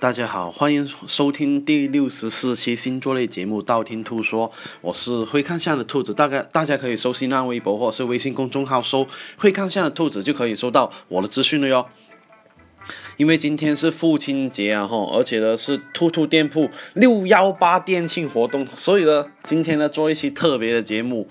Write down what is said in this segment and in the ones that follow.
大家好，欢迎收听第六十四期星座类节目《道听途说》，我是会看相的兔子，大概大家可以搜新浪微博或是微信公众号搜“会看相的兔子”就可以收到我的资讯了哟。因为今天是父亲节啊哈，而且呢是兔兔店铺六幺八店庆活动，所以呢今天呢做一期特别的节目，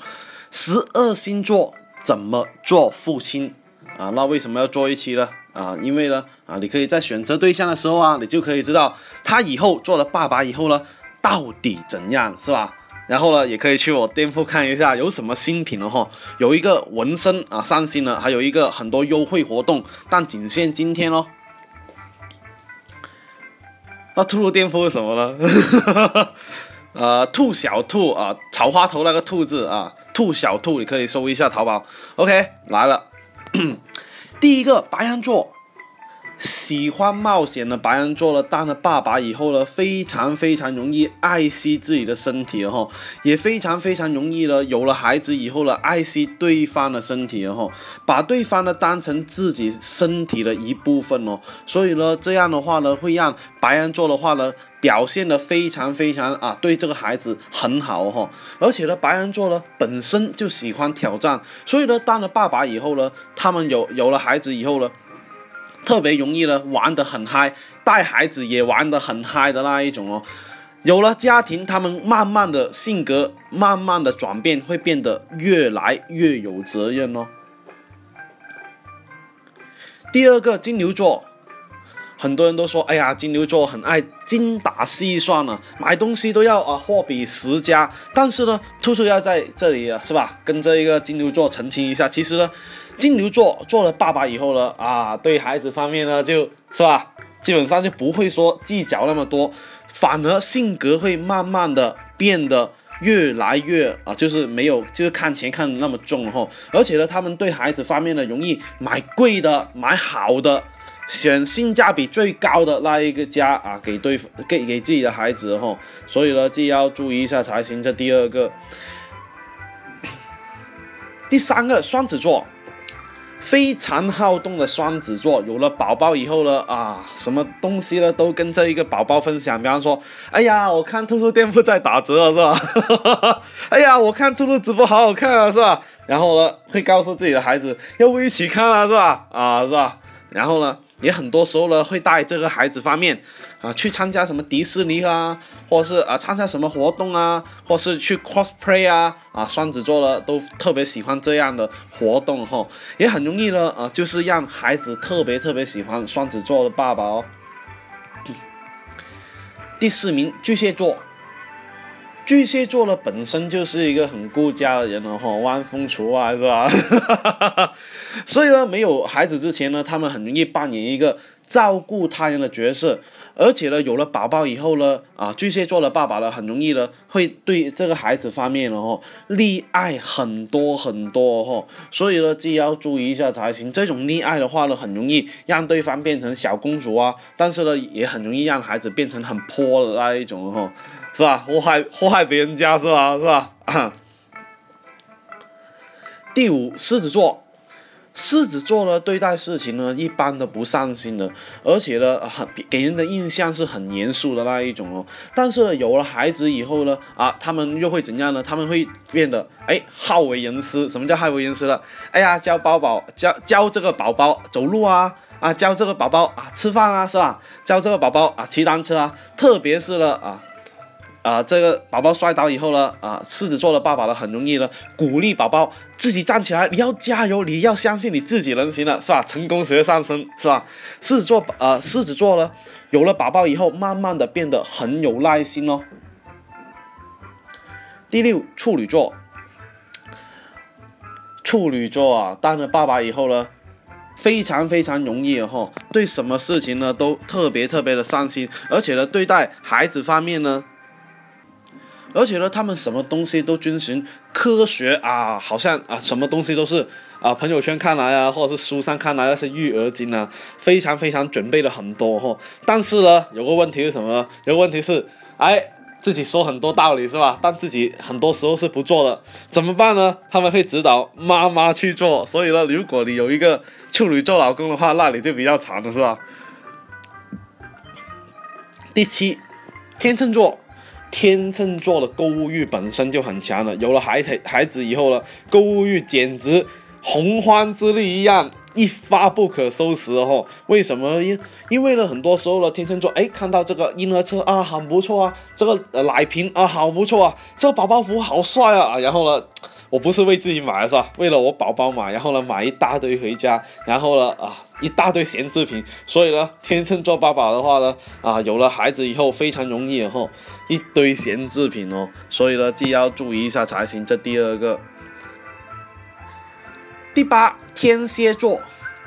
十二星座怎么做父亲啊？那为什么要做一期呢？啊，因为呢，啊，你可以在选择对象的时候啊，你就可以知道他以后做了爸爸以后呢，到底怎样，是吧？然后呢，也可以去我店铺看一下有什么新品了哈，有一个纹身啊上新了，还有一个很多优惠活动，但仅限今天哦。那兔兔店铺是什么呢？呃，兔小兔啊，草花头那个兔字啊，兔小兔，你可以搜一下淘宝。OK，来了。第一个白羊座，喜欢冒险的白羊座呢，当了爸爸以后呢，非常非常容易爱惜自己的身体哈，也非常非常容易呢，有了孩子以后呢，爱惜对方的身体哈，把对方呢当成自己身体的一部分哦，所以呢，这样的话呢，会让白羊座的话呢。表现的非常非常啊，对这个孩子很好哈，而且呢，白羊座呢本身就喜欢挑战，所以呢，当了爸爸以后呢，他们有有了孩子以后呢，特别容易呢玩得很嗨，带孩子也玩得很嗨的那一种哦。有了家庭，他们慢慢的性格慢慢的转变，会变得越来越有责任哦。第二个金牛座。很多人都说，哎呀，金牛座很爱精打细算呢，买东西都要啊货比十家。但是呢，兔兔要在这里啊，是吧？跟这一个金牛座澄清一下，其实呢，金牛座做了爸爸以后呢，啊，对孩子方面呢，就是吧，基本上就不会说计较那么多，反而性格会慢慢的变得越来越啊，就是没有，就是看钱看的那么重哈。而且呢，他们对孩子方面呢，容易买贵的，买好的。选性价比最高的那一个家啊，给对给给自己的孩子哈，所以呢，就要注意一下才行。这第二个，第三个双子座，非常好动的双子座，有了宝宝以后呢，啊，什么东西呢都跟这一个宝宝分享。比方说，哎呀，我看兔兔店铺在打折了，是吧？哎呀，我看兔兔直播好好看啊，是吧？然后呢，会告诉自己的孩子，要不一起看啊，是吧？啊，是吧？然后呢？也很多时候呢，会带这个孩子方面啊去参加什么迪士尼啊，或是啊参加什么活动啊，或是去 cosplay 啊啊，双子座的都特别喜欢这样的活动哈，也很容易呢啊，就是让孩子特别特别喜欢双子座的爸爸哦。第四名巨蟹座。巨蟹座呢，本身就是一个很顾家的人了哈，万风除外是吧？所以呢，没有孩子之前呢，他们很容易扮演一个照顾他人的角色，而且呢，有了宝宝以后呢，啊，巨蟹座的爸爸呢，很容易呢，会对这个孩子方面呢，哈，溺爱很多很多哈，所以呢，既要注意一下才行。这种溺爱的话呢，很容易让对方变成小公主啊，但是呢，也很容易让孩子变成很泼的那一种哈。是吧？祸害祸害别人家是吧？是吧？第五，狮子座，狮子座呢，对待事情呢，一般都不上心的，而且呢，很给人的印象是很严肃的那一种哦。但是呢，有了孩子以后呢，啊，他们又会怎样呢？他们会变得哎，好为人师。什么叫好为人师了？哎呀，教宝宝教教这个宝宝走路啊，啊，教这个宝宝啊吃饭啊，是吧？教这个宝宝啊骑单车啊，特别是呢啊。啊，这个宝宝摔倒以后呢，啊，狮子座的爸爸呢，很容易呢鼓励宝宝自己站起来，你要加油，你要相信你自己能行的，是吧？成功学上升，是吧？狮子座，呃，狮子座呢，有了宝宝以后，慢慢的变得很有耐心哦。第六，处女座，处女座啊，当了爸爸以后呢，非常非常容易哈，对什么事情呢都特别特别的上心，而且呢，对待孩子方面呢。而且呢，他们什么东西都遵循科学啊，好像啊，什么东西都是啊，朋友圈看来啊，或者是书上看来那些育儿经啊，非常非常准备了很多哈。但是呢，有个问题是什么？呢？有个问题是，哎，自己说很多道理是吧？但自己很多时候是不做的，怎么办呢？他们会指导妈妈去做。所以呢，如果你有一个处女座老公的话，那你就比较惨了是吧？第七，天秤座，天秤座的购物欲本身就很强了，有了孩子孩子以后呢，购物欲简直洪荒之力一样。一发不可收拾哦！为什么？因因为呢，很多时候呢，天秤座哎，看到这个婴儿车啊，很不错啊，这个奶瓶啊，好不错啊，这个宝宝服好帅啊，然后呢，我不是为自己买的是吧？为了我宝宝买，然后呢，买一大堆回家，然后呢，啊，一大堆闲置品，所以呢，天秤座爸爸的话呢，啊，有了孩子以后非常容易哦，一堆闲置品哦，所以呢，既要注意一下才行。这第二个，第八，天蝎座。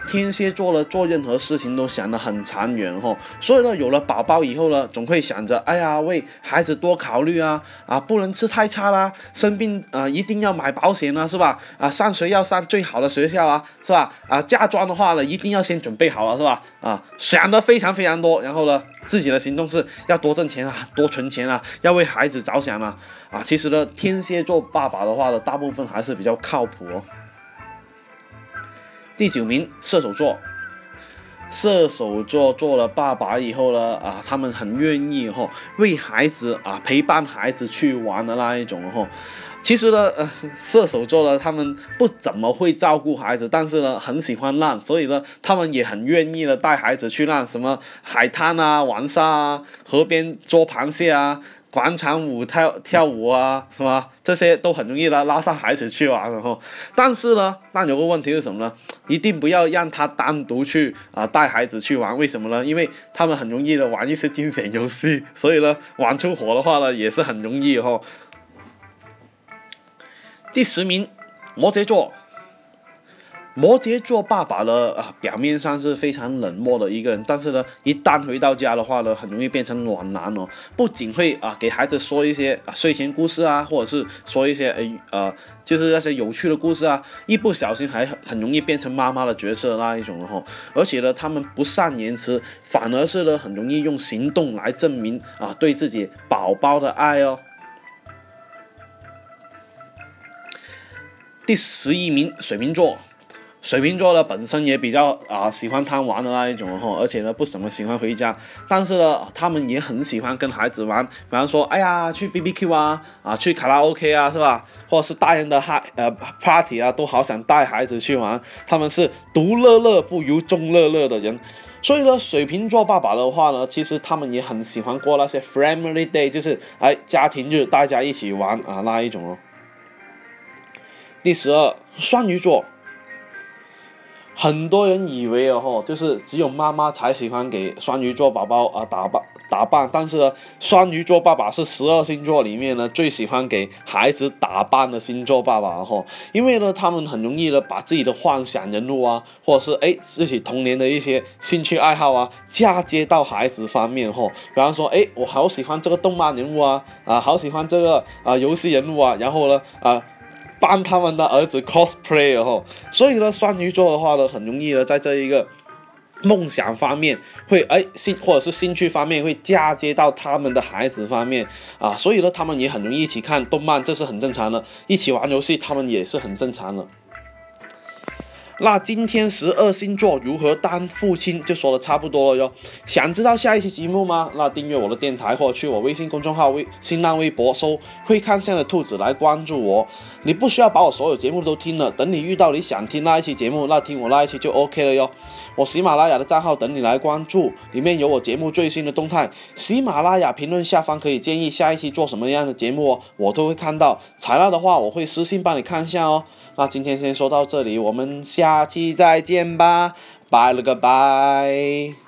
天蝎座呢，做任何事情都想得很长远哈，所以呢，有了宝宝以后呢，总会想着，哎呀，为孩子多考虑啊，啊，不能吃太差啦，生病啊，一定要买保险啊，是吧？啊，上学要上最好的学校啊，是吧？啊，嫁妆的话呢，一定要先准备好了，是吧？啊，想得非常非常多，然后呢，自己的行动是要多挣钱啊，多存钱啊，要为孩子着想啊，啊，其实呢，天蝎座爸爸的话呢，大部分还是比较靠谱哦。第九名，射手座。射手座做了爸爸以后呢，啊，他们很愿意哈为孩子啊陪伴孩子去玩的那一种哈。其实呢，呃，射手座呢，他们不怎么会照顾孩子，但是呢，很喜欢浪，所以呢，他们也很愿意的带孩子去浪，什么海滩啊、玩沙啊、河边捉螃蟹啊。广场舞跳跳舞啊，是吧？这些都很容易的拉上孩子去玩，然后，但是呢，但有个问题是什么呢？一定不要让他单独去啊带孩子去玩，为什么呢？因为他们很容易的玩一些惊险游戏，所以呢，玩出火的话呢，也是很容易哈。第十名，摩羯座。摩羯座爸爸呢啊，表面上是非常冷漠的一个人，但是呢，一旦回到家的话呢，很容易变成暖男哦。不仅会啊给孩子说一些啊睡前故事啊，或者是说一些诶呃就是那些有趣的故事啊，一不小心还很容易变成妈妈的角色那一种的哈。而且呢，他们不善言辞，反而是呢很容易用行动来证明啊对自己宝宝的爱哦。第十一名，水瓶座。水瓶座呢，本身也比较啊喜欢贪玩的那一种哈，而且呢不怎么喜欢回家，但是呢他们也很喜欢跟孩子玩，比方说哎呀去 B B Q 啊啊去卡拉 O K 啊是吧，或者是大人的嗨呃 party 啊都好想带孩子去玩，他们是独乐乐不如众乐乐的人，所以呢水瓶座爸爸的话呢，其实他们也很喜欢过那些 family day，就是哎家庭日大家一起玩啊那一种哦。第十二双鱼座。很多人以为哦，就是只有妈妈才喜欢给双鱼座宝宝啊打扮打扮，但是呢，双鱼座爸爸是十二星座里面呢最喜欢给孩子打扮的星座爸爸哈，因为呢，他们很容易呢把自己的幻想人物啊，或者是哎自己童年的一些兴趣爱好啊，嫁接到孩子方面哈，比方说哎，我好喜欢这个动漫人物啊，啊，好喜欢这个啊游戏人物啊，然后呢啊。帮他们的儿子 cosplay 哦，所以呢，双鱼座的话呢，很容易呢在这一个梦想方面会哎兴或者是兴趣方面会嫁接到他们的孩子方面。啊，所以呢，他们也很容易一起看动漫，这是很正常的；一起玩游戏，他们也是很正常的。那今天十二星座如何当父亲就说的差不多了哟。想知道下一期节目吗？那订阅我的电台或者去我微信公众号、微新浪微博搜“会看相的兔子”来关注我。你不需要把我所有节目都听了，等你遇到你想听那一期节目，那听我那一期就 OK 了哟。我喜马拉雅的账号等你来关注，里面有我节目最新的动态。喜马拉雅评论下方可以建议下一期做什么样的节目哦，我都会看到。材料的话，我会私信帮你看一下哦。那今天先说到这里，我们下期再见吧，拜了个拜。